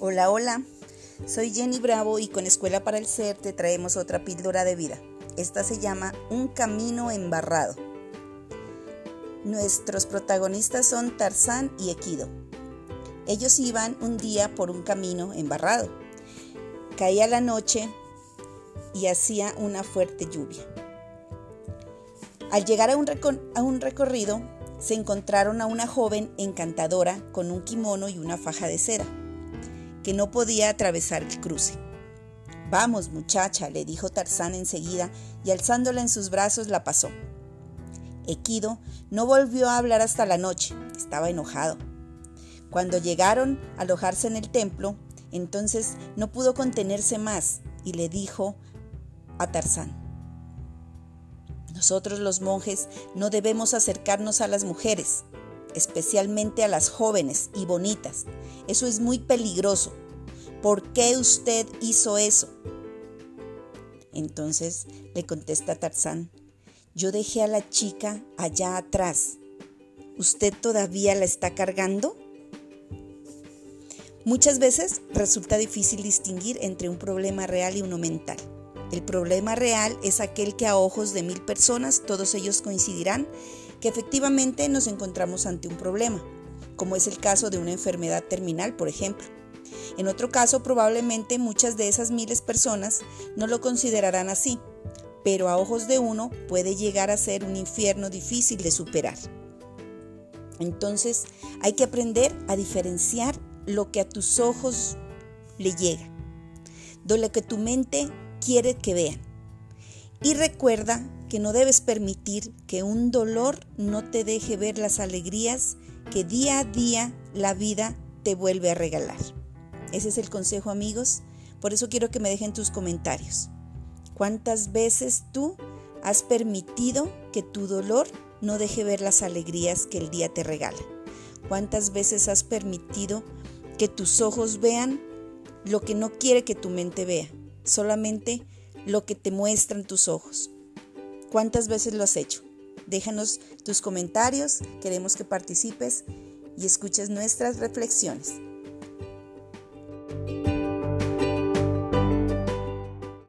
Hola, hola. Soy Jenny Bravo y con Escuela para el Ser te traemos otra píldora de vida. Esta se llama Un camino embarrado. Nuestros protagonistas son Tarzán y Equido. Ellos iban un día por un camino embarrado. Caía la noche y hacía una fuerte lluvia. Al llegar a un, a un recorrido, se encontraron a una joven encantadora con un kimono y una faja de seda que no podía atravesar el cruce. Vamos, muchacha, le dijo Tarzán enseguida y alzándola en sus brazos la pasó. Equido no volvió a hablar hasta la noche, estaba enojado. Cuando llegaron a alojarse en el templo, entonces no pudo contenerse más y le dijo a Tarzán, nosotros los monjes no debemos acercarnos a las mujeres, especialmente a las jóvenes y bonitas. Eso es muy peligroso. ¿Por qué usted hizo eso? Entonces le contesta Tarzán, yo dejé a la chica allá atrás. ¿Usted todavía la está cargando? Muchas veces resulta difícil distinguir entre un problema real y uno mental. El problema real es aquel que a ojos de mil personas todos ellos coincidirán que efectivamente nos encontramos ante un problema, como es el caso de una enfermedad terminal, por ejemplo. En otro caso, probablemente muchas de esas miles personas no lo considerarán así, pero a ojos de uno puede llegar a ser un infierno difícil de superar. Entonces hay que aprender a diferenciar lo que a tus ojos le llega, de lo que tu mente quiere que vean. Y recuerda que no debes permitir que un dolor no te deje ver las alegrías que día a día la vida te vuelve a regalar. Ese es el consejo amigos, por eso quiero que me dejen tus comentarios. ¿Cuántas veces tú has permitido que tu dolor no deje ver las alegrías que el día te regala? ¿Cuántas veces has permitido que tus ojos vean lo que no quiere que tu mente vea? Solamente lo que te muestran tus ojos. ¿Cuántas veces lo has hecho? Déjanos tus comentarios, queremos que participes y escuches nuestras reflexiones.